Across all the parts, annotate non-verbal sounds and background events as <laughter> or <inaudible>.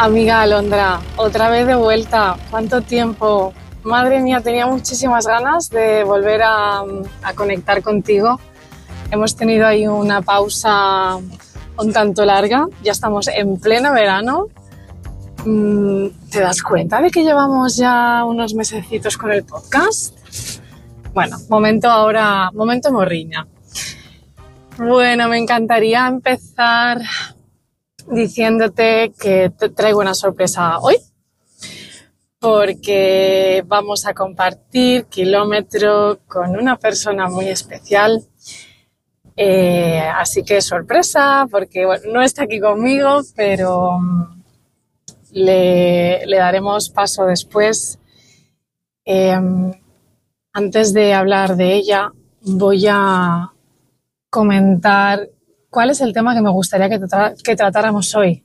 Amiga Alondra, otra vez de vuelta. ¿Cuánto tiempo? Madre mía, tenía muchísimas ganas de volver a, conectar contigo. Hemos tenido ahí una pausa un tanto larga. Ya estamos en pleno verano. Mm, ¿Te das cuenta de que llevamos ya unos mesecitos con el podcast? Bueno, momento ahora, momento morriña. Bueno, me encantaría empezar diciéndote que te traigo una sorpresa hoy, porque vamos a compartir kilómetro con una persona muy especial. Eh, así que sorpresa, porque no está aquí conmigo, pero mm, le, daremos paso después. Em, antes de hablar de ella, voy a comentar cuál es el tema que me gustaría que, tratáramos hoy.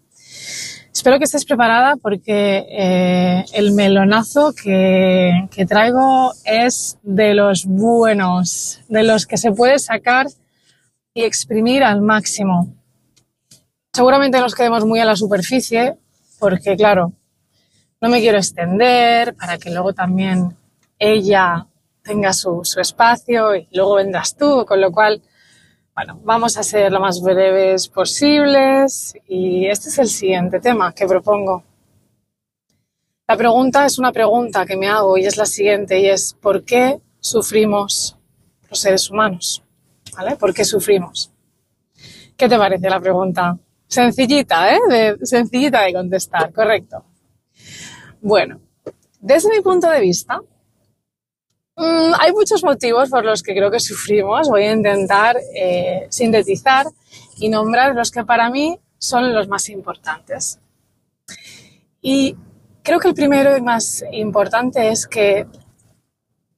Espero que estés preparada porque eh, el melonazo que, traigo es de los buenos, de los que se puede sacar y exprimir al máximo. Seguramente nos quedemos muy a la superficie porque, claro, no me quiero extender para que luego también ella tenga su, su espacio y luego vendrás tú, con lo cual bueno, vamos a ser lo más breves posibles y este es el siguiente tema que propongo. La pregunta es una pregunta que me hago y es la siguiente y es ¿por qué sufrimos los seres humanos? ¿Vale? ¿Por qué sufrimos? ¿Qué te parece la pregunta? Sencillita, ¿eh? sencillita de contestar, correcto. Bueno, desde mi punto de vista, Mm, hay muchos motivos por los que creo que sufrimos. Voy a intentar eh, sintetizar y nombrar los que para mí son los más importantes. Y creo que el primero y más importante es que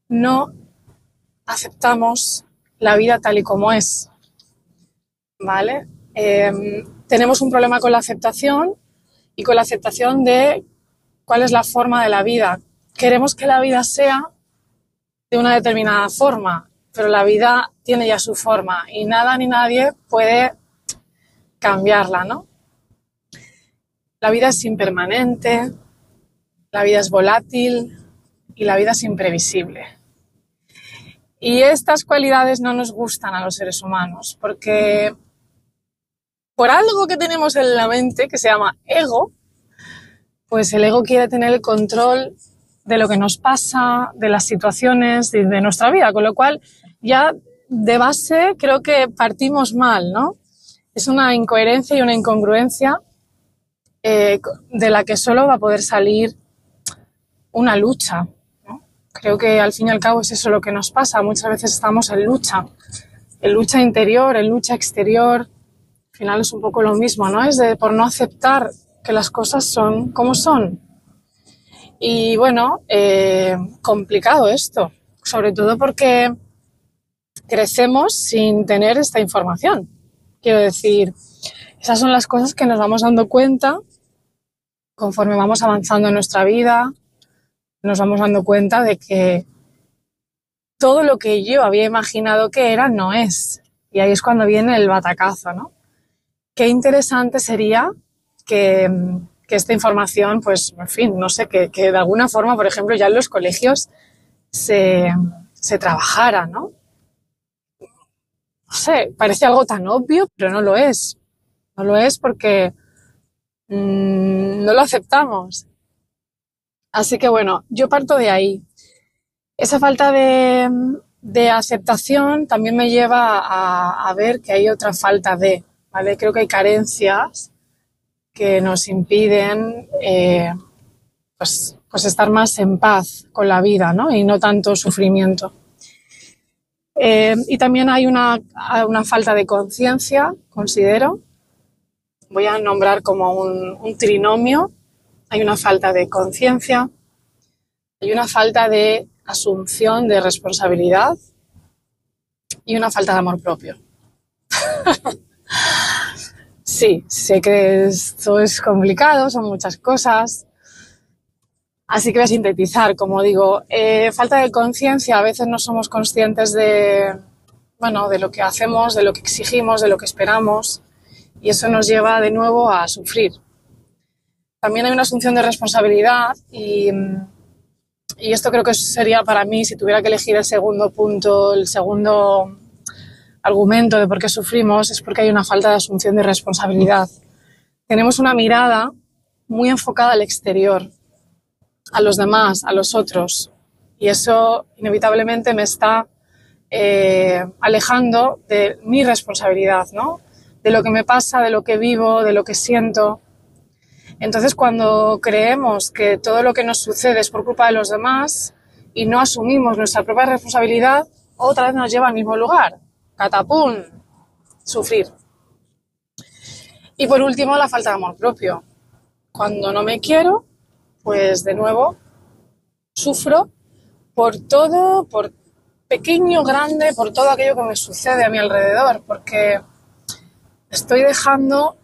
no aceptamos la vida tal y como es. ¿Vale? Em, tenemos un problema con la aceptación y con la aceptación de cuál es la forma de la vida. Queremos que la vida sea de una determinada forma, pero la vida tiene ya su forma y nada ni nadie puede cambiarla, ¿no? La vida es impermanente, la vida es volátil y la vida es imprevisible. Y estas cualidades no nos gustan a los seres humanos porque por algo que tenemos en la mente que se llama ego, pues el ego quiere tener el control de lo que nos pasa, de las situaciones de, de nuestra vida, con lo cual ya de base creo que partimos mal, ¿no? Es una incoherencia y una incongruencia eh, de la que solo va a poder salir una lucha. Creo que al fin y al cabo es eso lo que nos pasa. Muchas veces estamos en lucha, en lucha interior, en lucha exterior. Al final es un poco lo mismo, ¿no? Es de por no aceptar que las cosas son como son. Y bueno, eh, complicado esto, sobre todo porque crecemos sin tener esta información. Quiero decir, esas son las cosas que nos vamos dando cuenta conforme vamos avanzando en nuestra vida, nos vamos dando cuenta de que todo lo que yo había imaginado que era no es. Y ahí es cuando viene el batacazo, ¿no? Qué interesante sería que que esta información, pues, en fin, no sé, que, de alguna forma, por ejemplo, ya en los colegios se, trabajara, ¿no? No sé, parece algo tan obvio, pero no lo es. No lo es porque mm, no lo aceptamos. Así que bueno, yo parto de ahí. Esa falta de, aceptación también me lleva a, a, ver que hay otra falta de, ¿vale? Creo que hay carencias que nos impiden eh, pues, pues, estar más en paz con la vida ¿no? y no tanto sufrimiento. Eh, y también hay una, una falta de conciencia, considero. Voy a nombrar como un, un trinomio. Hay una falta de conciencia, hay una falta de asunción de responsabilidad y una falta de amor propio. <laughs> sí, sé que esto es complicado, son muchas cosas. Así que voy a sintetizar, como digo, eh, falta de conciencia, a veces no somos conscientes de, bueno, de lo que hacemos, de lo que exigimos, de lo que esperamos, y eso nos lleva de nuevo a sufrir. También hay una asunción de responsabilidad y, y esto creo que sería para mí, si tuviera que elegir el segundo punto, el segundo argumento de por qué sufrimos, es porque hay una falta de asunción de responsabilidad. Tenemos una mirada muy enfocada al exterior, a los demás, a los otros, y eso inevitablemente me está eh, alejando de mi responsabilidad, ¿no? De lo que me pasa, de lo que vivo, de lo que siento. Entonces, cuando creemos que todo lo que nos sucede es por culpa de los demás y no asumimos nuestra propia responsabilidad, otra vez nos lleva al mismo lugar. Catapum, sufrir. Y por último, la falta de amor propio. Cuando no me quiero, pues de nuevo sufro por todo, por pequeño, grande, por todo aquello que me sucede a mi alrededor, porque estoy dejando,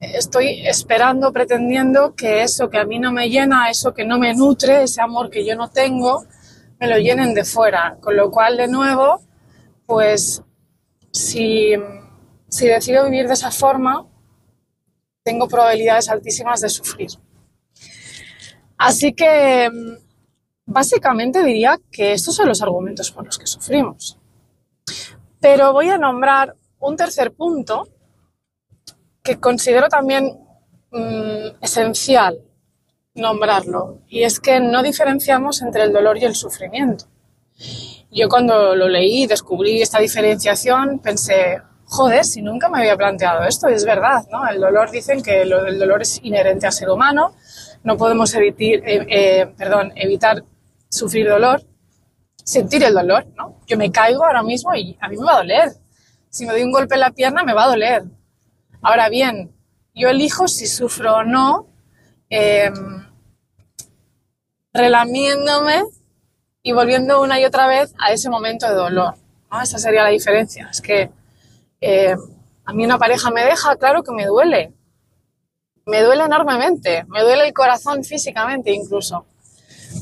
estoy esperando, pretendiendo que eso que a mí no me llena, eso que no me nutre, ese amor que yo no tengo, me lo llenen de fuera. Con lo cual, de nuevo, pues si, si decido vivir de esa forma, tengo probabilidades altísimas de sufrir. Así que Básicamente diría que estos son los argumentos por los que sufrimos. Pero voy a nombrar un tercer punto que considero también mm, esencial nombrarlo, y es que no diferenciamos entre el dolor y el sufrimiento. Yo cuando lo leí y descubrí esta diferenciación pensé, joder, si nunca me había planteado esto, es verdad, ¿no? El dolor dicen que el dolor es inherente al ser humano, no podemos evitar, eh, eh, evitar sufrir dolor, sentir el dolor, ¿no? Yo me caigo ahora mismo y a mí me va a doler. Si me doy un golpe en la pierna, me va a doler. Ahora bien, yo elijo si sufro o no, em, relamiéndome y volviendo una y otra vez a ese momento de dolor. Esa sería la diferencia. Es que em, a mí una pareja me deja, claro que me duele. Me duele enormemente, me duele el corazón físicamente incluso.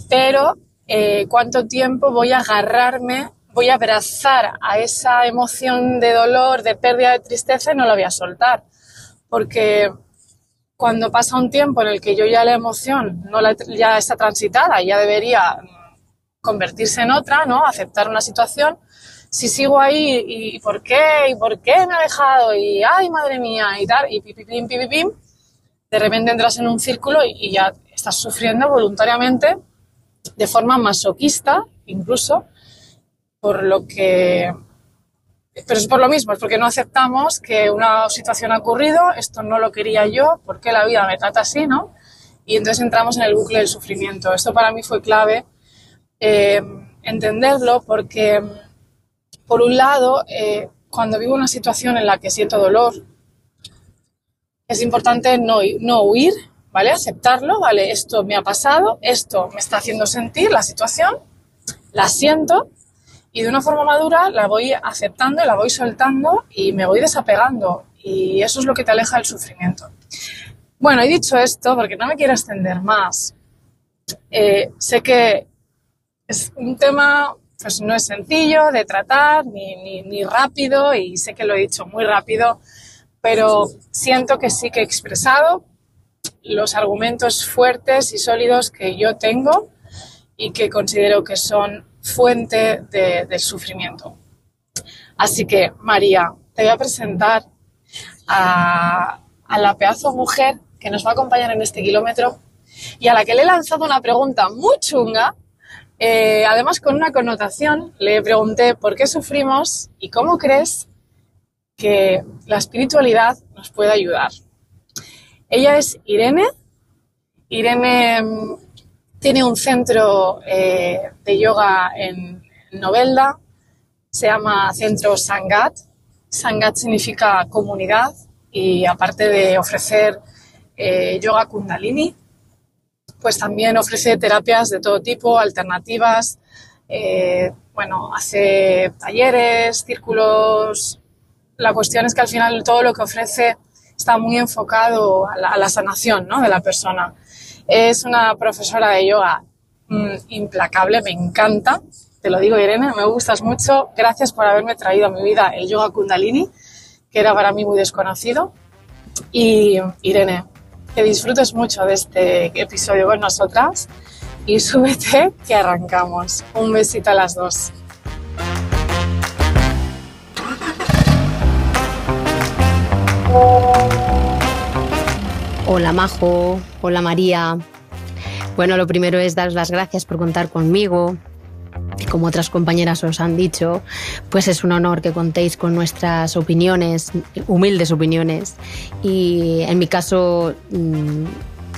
Pero eh, cuánto tiempo voy a agarrarme, voy a abrazar a esa emoción de dolor, de pérdida, de tristeza y no la voy a soltar. Porque cuando pasa un tiempo en el que yo ya la emoción ya está transitada, ya debería convertirse en otra, ¿no? Aceptar una situación. Si sigo ahí, ¿y por qué? ¿Y por qué me ha dejado? Y ay, madre mía, y tal, y pim, pim, pim, de repente entras en un círculo y ya estás sufriendo voluntariamente de forma masoquista, incluso, por lo que... Pero es por lo mismo, es porque no aceptamos que una situación ha ocurrido, esto no lo quería yo, ¿por qué la vida me trata así, no? Y entonces entramos en el bucle del sufrimiento. Esto para mí fue clave eh, entenderlo porque, por un lado, eh, cuando vivo una situación en la que siento dolor, es importante no, no huir, ¿vale? Aceptarlo, ¿vale? Esto me ha pasado, esto me está haciendo sentir la situación, la siento y de una forma madura la voy aceptando la voy soltando y me voy desapegando y eso es lo que te aleja del sufrimiento. Bueno, he dicho esto porque no me quiero extender más. Eh, sé que es un tema, pues no es sencillo de tratar ni, rápido y sé que lo he dicho muy rápido, pero siento que sí que he expresado los argumentos fuertes y sólidos que yo tengo y que considero que son fuente del sufrimiento. Así que, María, te voy a presentar a, la pedazo mujer que nos va a acompañar en este kilómetro y a la que le he lanzado una pregunta muy chunga, eh, además con una connotación. Le pregunté por qué sufrimos y cómo crees que la espiritualidad nos puede ayudar. Ella es Irene. Irene mm, tiene un centro eh, de yoga en Novelda. Se llama Centro Sangat. Sangat significa comunidad y aparte de ofrecer eh, yoga kundalini, pues también ofrece terapias de todo tipo, alternativas. Eh, bueno, hace talleres, círculos. La cuestión es que al final todo lo que ofrece está muy enfocado a la, sanación ¿no? de la persona. Es una profesora de yoga mm, implacable, me encanta. Te lo digo, Irene, me gustas mucho. Gracias por haberme traído a mi vida el yoga kundalini, que era para mí muy desconocido. Y Irene, que disfrutes mucho de este episodio con nosotras y súbete que arrancamos. Un besito a las dos. Hola Majo, hola María. Bueno, lo primero es daros las gracias por contar conmigo. Como otras compañeras os han dicho, pues es un honor que contéis con nuestras opiniones, humildes opiniones. Y en mi caso, mm,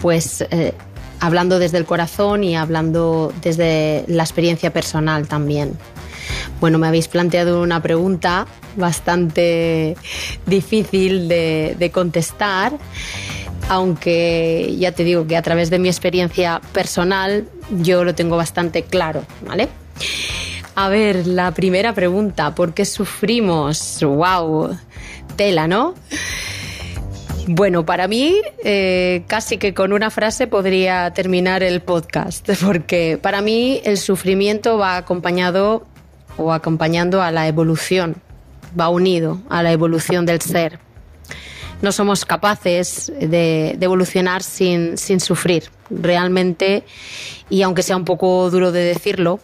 pues eh, hablando desde el corazón y hablando desde la experiencia personal también. Bueno, me habéis planteado una pregunta bastante difícil de, contestar, aunque ya te digo que a través de mi experiencia personal yo lo tengo bastante claro, ¿vale? A ver, la primera pregunta, ¿por qué sufrimos? ¡Wow! Tela, ¿no? Bueno, para mí eh, casi que con una frase podría terminar el podcast, <laughs> porque para mí el sufrimiento va acompañado o acompañando a la evolución, va unido a la evolución del ser. No somos capaces de, evolucionar sin, sin sufrir, realmente, y aunque sea un poco duro de decirlo,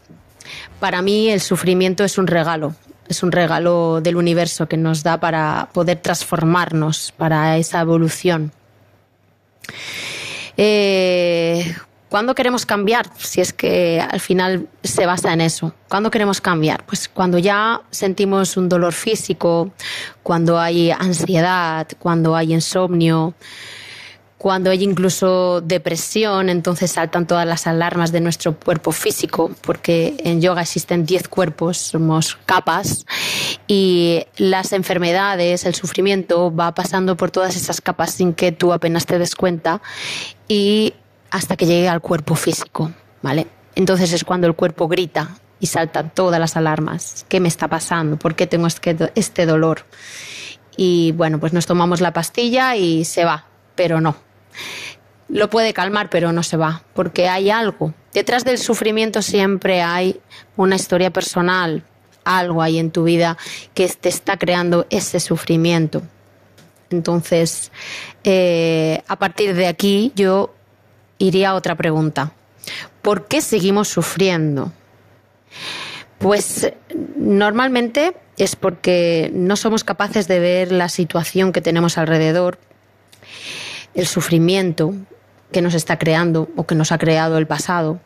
para mí el sufrimiento es un regalo, es un regalo del universo que nos da para poder transformarnos, para esa evolución. Eh, ¿Cuándo queremos cambiar? Si es que al final se basa en eso. ¿Cuándo queremos cambiar? Pues cuando ya sentimos un dolor físico, cuando hay ansiedad, cuando hay insomnio, cuando hay incluso depresión, entonces saltan todas las alarmas de nuestro cuerpo físico, porque en yoga existen 10 cuerpos, somos capas, y las enfermedades, el sufrimiento va pasando por todas esas capas sin que tú apenas te des cuenta y hasta que llegue al cuerpo físico, ¿vale? Entonces es cuando el cuerpo grita y saltan todas las alarmas. ¿Qué me está pasando? ¿Por qué tengo este, este dolor? Y bueno, pues nos tomamos la pastilla y se va, pero no, lo puede calmar, pero no se va, porque hay algo. Detrás del sufrimiento siempre hay una historia personal, algo hay en tu vida que te está creando ese sufrimiento. Entonces, eh, a partir de aquí yo iría a otra pregunta. ¿Por qué seguimos sufriendo? Pues normalmente es porque no somos capaces de ver la situación que tenemos alrededor el sufrimiento que nos está creando o que nos ha creado el pasado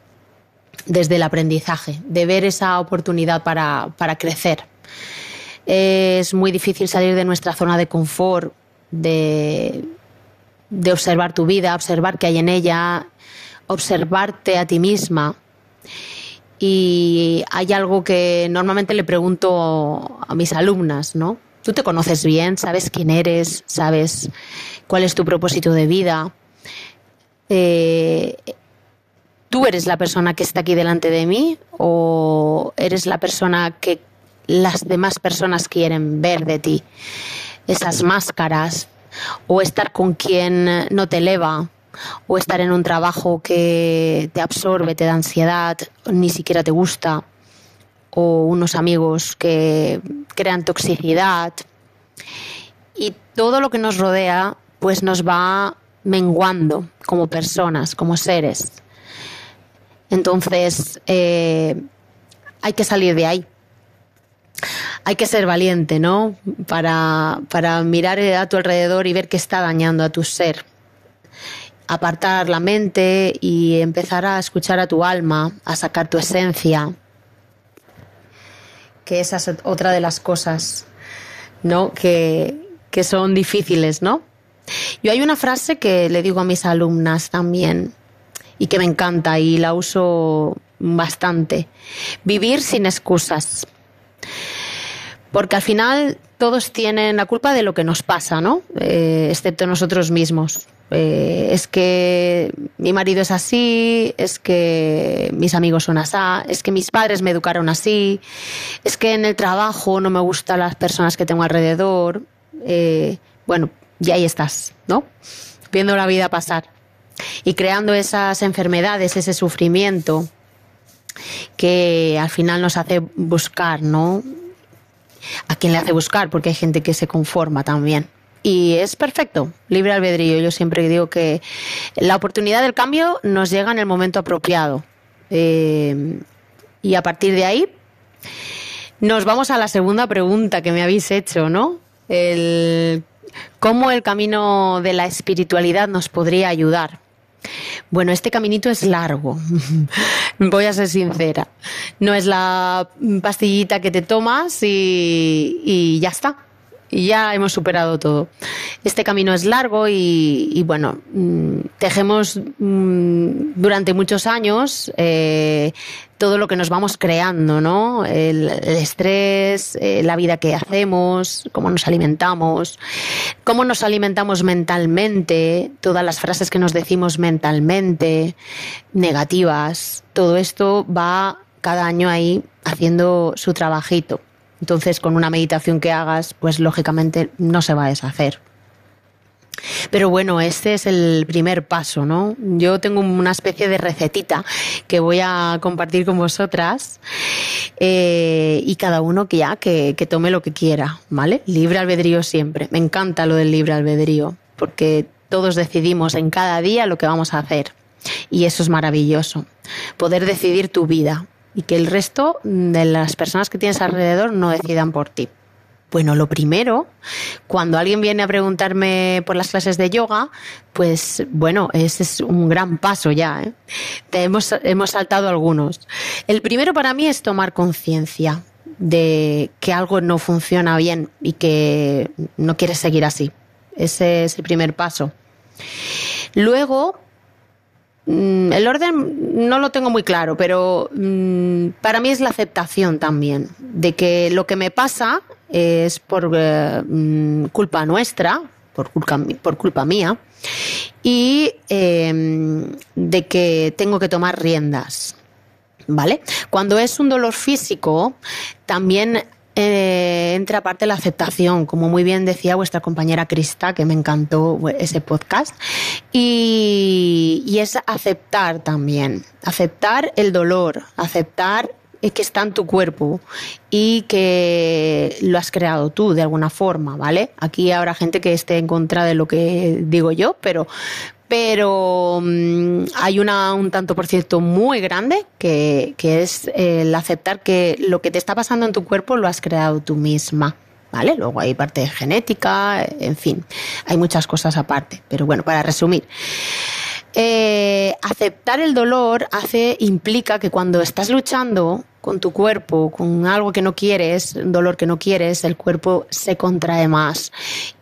desde el aprendizaje, de ver esa oportunidad para, crecer. Es muy difícil salir de nuestra zona de confort, de, de observar tu vida, observar qué hay en ella, observarte a ti misma. Y hay algo que normalmente le pregunto a mis alumnas, ¿no? Tú te conoces bien, sabes quién eres, sabes cuál es tu propósito de vida. Eh, ¿Tú eres la persona que está aquí delante de mí o eres la persona que las demás personas quieren ver de ti? Esas máscaras o estar con quien no te eleva o estar en un trabajo que te absorbe, te da ansiedad, ni siquiera te gusta o unos amigos que crean toxicidad. Y todo lo que nos rodea pues nos va menguando como personas, como seres. Entonces, eh, hay que salir de ahí. Hay que ser valiente, ¿no? Para, para mirar a tu alrededor y ver qué está dañando a tu ser. Apartar la mente y empezar a escuchar a tu alma, a sacar tu esencia. Que esa es otra de las cosas, ¿no? Que, que son difíciles, ¿no? Yo hay una frase que le digo a mis alumnas también y que me encanta y la uso bastante. Vivir sin excusas. Porque al final todos tienen la culpa de lo que nos pasa, ¿no? Eh, excepto nosotros mismos. Eh, es que mi marido es así, es que mis amigos son así, es que mis padres me educaron así, es que en el trabajo no me gustan las personas que tengo alrededor. Eh, bueno, y ahí estás, ¿no? Viendo la vida pasar y creando esas enfermedades, ese sufrimiento que al final nos hace buscar, ¿no? ¿A quién le hace buscar? Porque hay gente que se conforma también y es perfecto, libre albedrío. Yo siempre digo que la oportunidad del cambio nos llega en el momento apropiado. Eh, y a partir de ahí nos vamos a la segunda pregunta que me habéis hecho, ¿no? El, ¿Cómo el camino de la espiritualidad nos podría ayudar? Bueno, este caminito es largo, <laughs> voy a ser sincera. No es la pastillita que te tomas y ya está y ya hemos superado todo. Este camino es largo y, bueno, mm, tejemos mm, durante muchos años eh, todo lo que nos vamos creando, ¿no? El, estrés, eh, la vida que hacemos, cómo nos alimentamos, cómo nos alimentamos mentalmente, todas las frases que nos decimos mentalmente, negativas, todo esto va cada año ahí haciendo su trabajito. Entonces, con una meditación que hagas, pues lógicamente no se va a deshacer. Pero bueno, este es el primer paso, ¿no? Yo tengo una especie de recetita que voy a compartir con vosotras eh, y cada uno que ya que, que tome lo que quiera, ¿vale? Libre albedrío siempre. Me encanta lo del libre albedrío porque todos decidimos en cada día lo que vamos a hacer y eso es maravilloso. Poder decidir tu vida, y que el resto de las personas que tienes alrededor no decidan por ti. Bueno, lo primero, cuando alguien viene a preguntarme por las clases de yoga, pues bueno, ese es un gran paso ya. ¿eh? hemos, hemos saltado algunos. El primero para mí es tomar conciencia de que algo no funciona bien y que no quieres seguir así. Ese es el primer paso. Luego, Mm, el orden no lo tengo muy claro, pero mm, para mí es la aceptación también de que lo que me pasa es por eh, mm, culpa nuestra, por culpa, por culpa mía, y em, de que tengo que tomar riendas. ¿Vale? Cuando es un dolor físico, también eh, entra aparte la aceptación, como muy bien decía vuestra compañera Krista, que me encantó ese podcast, y es aceptar también, aceptar el dolor, aceptar que está en tu cuerpo y que lo has creado tú de alguna forma, ¿vale? Aquí habrá gente que esté en contra de lo que digo yo, pero, pero mm, hay una, un tanto por ciento muy grande que, que es el aceptar que lo que te está pasando en tu cuerpo lo has creado tú misma. ¿Vale? Luego hay parte genética, en fin, hay muchas cosas aparte. Pero bueno, para resumir, eh, aceptar el dolor hace, implica que cuando estás luchando con tu cuerpo, con algo que no quieres, un dolor que no quieres, el cuerpo se contrae más.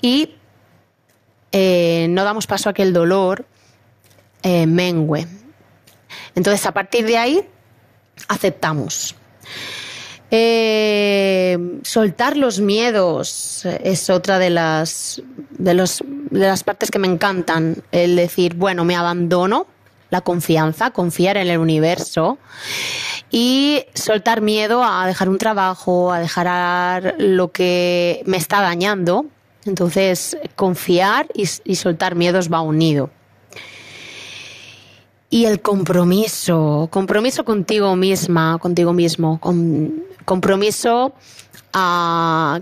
Y eh, no damos paso a que el dolor eh, mengüe. Entonces, a partir de ahí, aceptamos. Eh, soltar los miedos es otra de las, de, las partes que me encantan. El decir, bueno, me abandono, la confianza, confiar en el universo y soltar miedo a dejar un trabajo, a dejar lo que me está dañando entonces, confiar y, soltar miedos va unido. Y el compromiso, compromiso contigo misma, contigo mismo, compromiso a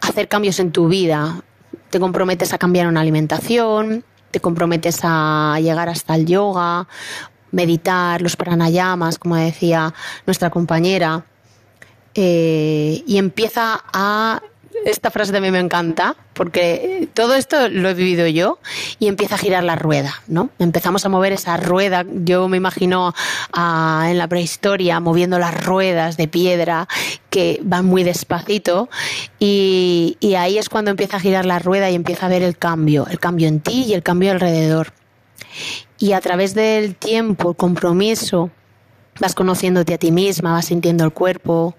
hacer cambios en tu vida. Te comprometes a cambiar una alimentación, te comprometes a llegar hasta el yoga, meditar, los pranayamas, como decía nuestra compañera, eh, y empieza a esta frase también me encanta, porque todo esto lo he vivido yo y empieza a girar la rueda, ¿no? Empezamos a mover esa rueda, yo me imagino ah, en la prehistoria moviendo las ruedas de piedra que van muy despacito y, y ahí es cuando empieza a girar la rueda y empieza a ver el cambio, el cambio en ti y el cambio alrededor. Y a través del tiempo, el compromiso, vas conociéndote a ti misma, vas sintiendo el cuerpo,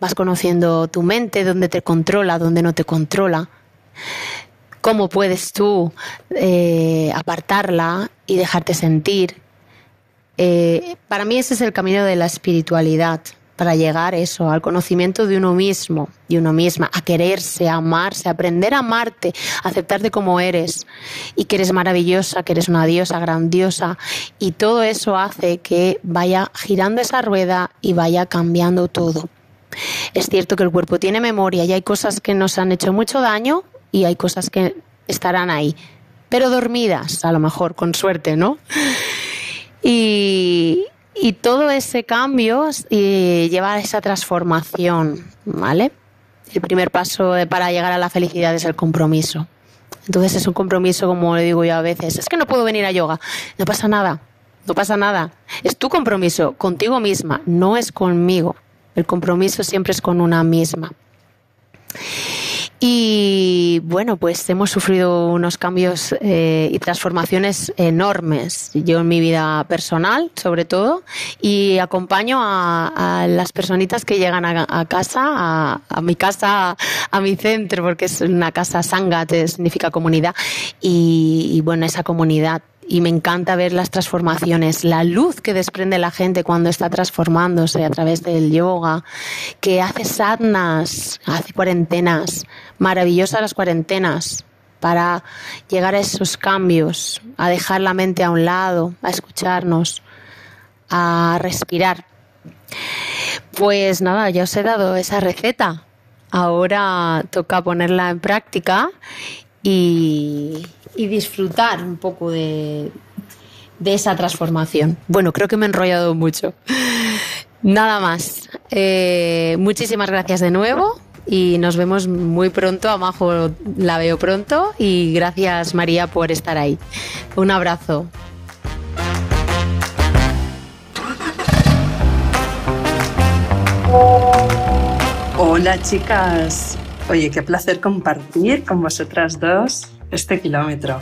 vas conociendo tu mente, dónde te controla, dónde no te controla. cómo puedes tú eh, apartarla y dejarte sentir. Eh, para mí ese es el camino de la espiritualidad, para llegar eso, al conocimiento de uno mismo, y uno misma, a quererse, a amarse, a aprender a amarte, a aceptarte como eres y que eres maravillosa, que eres una diosa grandiosa y todo eso hace que vaya girando esa rueda y vaya cambiando todo. Es cierto que el cuerpo tiene memoria y hay cosas que nos han hecho mucho daño y hay cosas que estarán ahí, pero dormidas, a lo mejor, con suerte, ¿no? Y, y todo ese cambio lleva a esa transformación, ¿vale? El primer paso para llegar a la felicidad es el compromiso. Entonces es un compromiso, como le digo yo a veces, es que no puedo venir a yoga. No pasa nada, no pasa nada. Es tu compromiso contigo misma, no es conmigo. El compromiso siempre es con una misma. Y bueno, pues hemos sufrido unos cambios eh, y transformaciones enormes. Yo en mi vida personal, sobre todo, y acompaño a, las personitas que llegan a, casa, a, mi casa, a, mi centro, porque es una casa sanga, significa comunidad. Y, bueno, esa comunidad y me encanta ver las transformaciones, la luz que desprende la gente cuando está transformándose a través del yoga, que hace sadhanas, hace cuarentenas, maravillosas las cuarentenas para llegar a esos cambios, a dejar la mente a un lado, a escucharnos, a respirar. Pues nada, ya os he dado esa receta. Ahora toca ponerla en práctica y, disfrutar un poco de, esa transformación. Bueno, creo que me he enrollado mucho. Nada más. Eh, muchísimas gracias de nuevo y nos vemos muy pronto. A la veo pronto y gracias María por estar ahí. Un abrazo. Hola chicas, Oye, qué placer compartir con vosotras dos este kilómetro.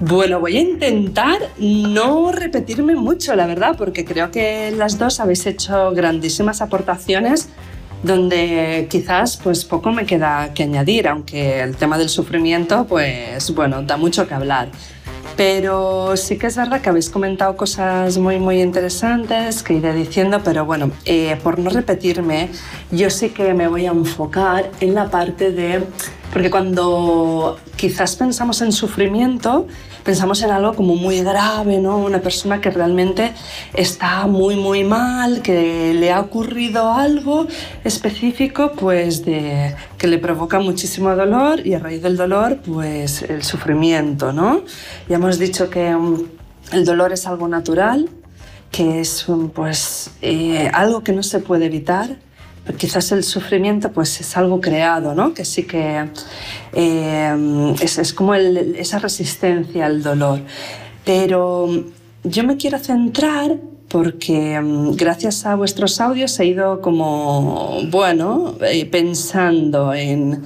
Bueno, voy a intentar no repetirme mucho, la verdad, porque creo que las dos habéis hecho grandísimas aportaciones donde quizás pues poco me queda que añadir, aunque el tema del sufrimiento pues bueno, da mucho que hablar. Pero sí que es verdad que habéis comentado cosas muy, muy interesantes que iré diciendo, pero bueno, eh, por no repetirme, yo sí que me voy a enfocar en la parte de... Porque cuando quizás pensamos en sufrimiento, pensamos en algo como muy grave, ¿no? Una persona que realmente está muy, muy mal, que le ha ocurrido algo específico, pues de, que le provoca muchísimo dolor y a raíz del dolor, pues el sufrimiento, ¿no? Ya hemos dicho que um, el dolor es algo natural, que es um, pues eh, algo que no se puede evitar, quizás el sufrimiento pues es algo creado, ¿no? Que sí que eh, es, como esa resistencia al dolor. Pero yo me quiero centrar porque mm, gracias a vuestros audios he ido como, bueno, eh, pensando en,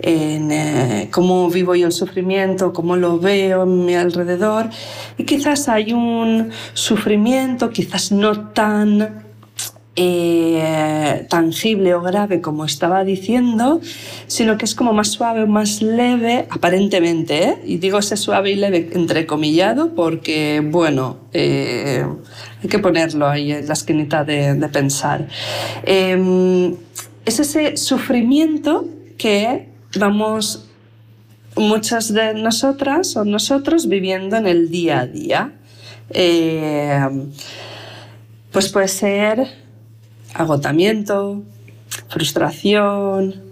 eh, cómo vivo yo el sufrimiento, cómo lo veo en mi alrededor y quizás hay un sufrimiento, quizás no tan eh, tangible o grave como estaba diciendo, sino que es como más suave, más leve, aparentemente, ¿eh? y digo ese suave y leve entrecomillado porque, bueno, eh, hay que ponerlo ahí en la esquinita de, de pensar. Em, es ese sufrimiento que vamos muchas de nosotras o nosotros viviendo en el día a día. pues puede ser agotamiento, frustración,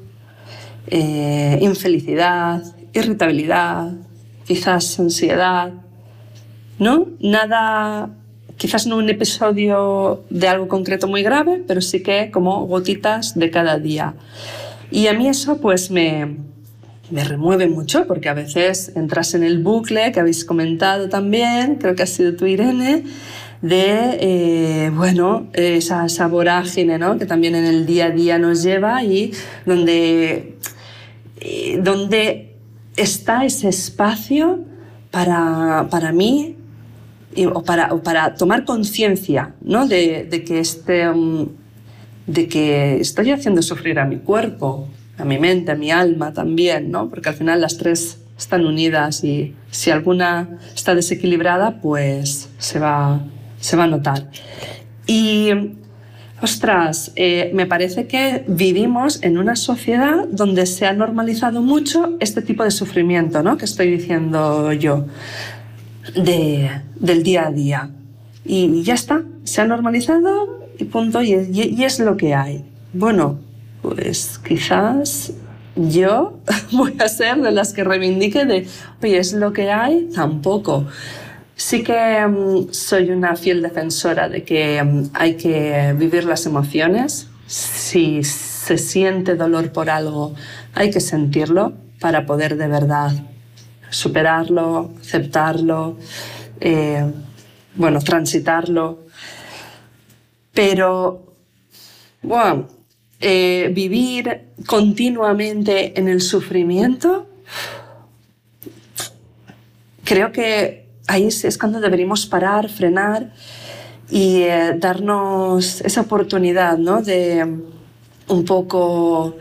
eh, infelicidad, irritabilidad, quizás ansiedad, ¿no? Nada, quizás no un episodio de algo concreto muy grave, pero sí que como gotitas de cada día. Y a mí eso pues me, me remueve mucho porque a veces entras en el bucle que habéis comentado también, creo que ha sido tú Irene, de, eh, bueno, esa, esa vorágine ¿no? que también en el día a día nos lleva y donde, eh, donde está ese espacio para, para mí o para, para tomar conciencia ¿no? de, de, que este, um, de que estoy haciendo sufrir a mi cuerpo, a mi mente, a mi alma también, ¿no? porque al final las tres están unidas y si alguna está desequilibrada, pues se va, se va a notar. Y, ostras, eh, me parece que vivimos en una sociedad donde se ha normalizado mucho este tipo de sufrimiento, ¿no? Que estoy diciendo yo, de, del día a día. Y ya está, se ha normalizado y punto, y, y es lo que hay. Bueno, pues quizás yo <laughs> voy a ser de las que reivindique de, oye, es lo que hay, tampoco. Sí que mm, soy una fiel defensora de que mm, hay que vivir las emociones. Si se siente dolor por algo, hay que sentirlo para poder de verdad superarlo, aceptarlo, eh, bueno, transitarlo. Pero, bueno, eh, vivir continuamente en el sufrimiento, creo que ahí es cuando deberíamos parar, frenar y eh, darnos esa oportunidad ¿no? de un poco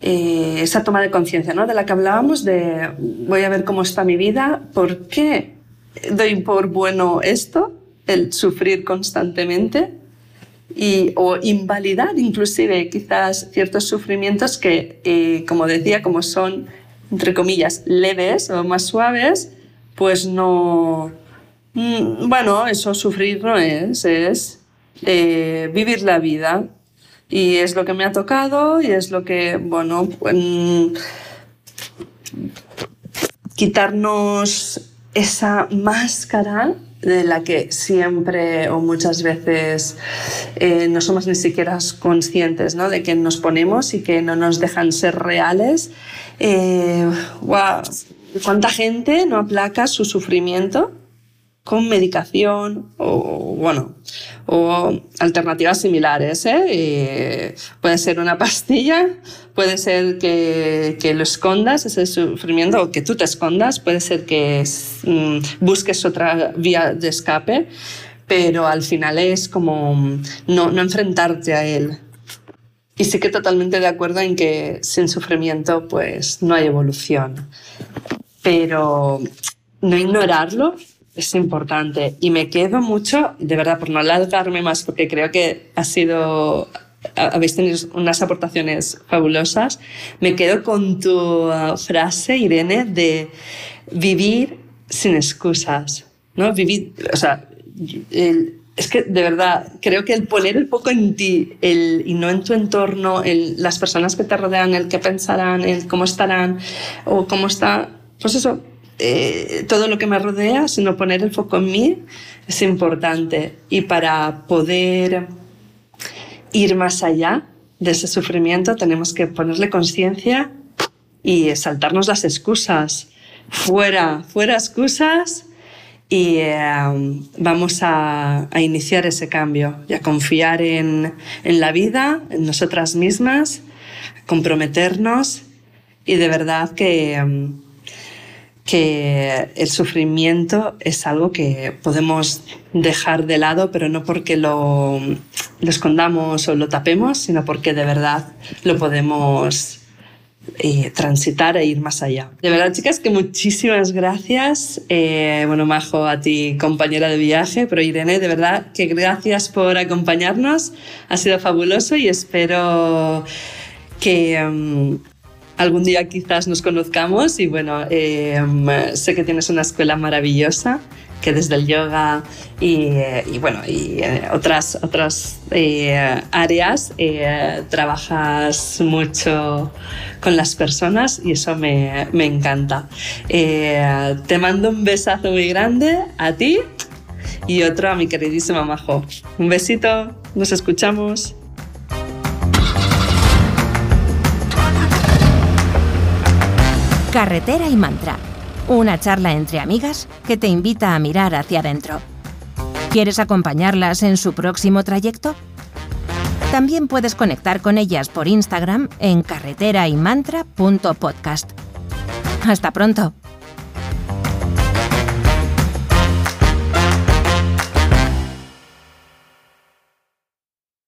eh, esa toma de conciencia ¿no? de la que hablábamos, de voy a ver cómo está mi vida, ¿por qué doy por bueno esto, el sufrir constantemente? y, o invalidar inclusive quizás ciertos sufrimientos que, eh, como decía, como son, entre comillas, leves o más suaves, pues no... Mm, bueno, eso sufrir no es, es eh, vivir la vida. Y es lo que me ha tocado y es lo que, bueno, mm, quitarnos esa máscara de la que siempre o muchas veces eh, no somos ni siquiera conscientes ¿no? de que nos ponemos y que no nos dejan ser reales. Eh, ¿Cuánta gente no aplaca su sufrimiento con medicación o, bueno, o alternativas similares. ¿eh? puede ser una pastilla, puede ser que, que, lo escondas, ese sufrimiento, o que tú te escondas, puede ser que mm, busques otra vía de escape, pero al final es como no, no enfrentarte a él. Y sí que totalmente de acuerdo en que sin sufrimiento pues no hay evolución. Pero no ignorarlo es importante. Y me quedo mucho, de verdad, por no alargarme más, porque creo que ha sido habéis tenido unas aportaciones fabulosas. Me quedo con tu uh, frase, Irene, de vivir sin excusas, ¿no? Vivir, o sea, es que de verdad creo que el poner el poco en ti y no en tu entorno, el, las personas que te rodean, el qué pensarán, el cómo estarán o cómo está, pues eso, eh, todo lo que me rodea, sino poner el foco en mí es importante. Y para poder ir más allá de ese sufrimiento tenemos que ponerle conciencia y saltarnos las excusas. Fuera, fuera excusas y eh, vamos a, iniciar ese cambio y a confiar en, en la vida, en nosotras mismas, comprometernos y de verdad que que el sufrimiento es algo que podemos dejar de lado, pero no porque lo, escondamos o lo tapemos, sino porque de verdad lo podemos eh, transitar e ir más allá. De verdad, chicas, que muchísimas gracias. Eh, bueno, Majo, a ti, compañera de viaje, pero Irene, de verdad, que gracias por acompañarnos. Ha sido fabuloso y espero que... Mm, algún día quizás nos conozcamos y bueno, eh, sé que tienes una escuela maravillosa que desde el yoga y, eh, bueno y eh, otras otras áreas trabajas mucho con las personas y eso me, me encanta. Te mando un besazo muy grande a ti y otro a mi queridísima Majo. Un besito nos escuchamos. Carretera y Mantra, una charla entre amigas que te invita a mirar hacia adentro. ¿Quieres acompañarlas en su próximo trayecto? También puedes conectar con ellas por Instagram en carreteraymantra.podcast. Hasta pronto.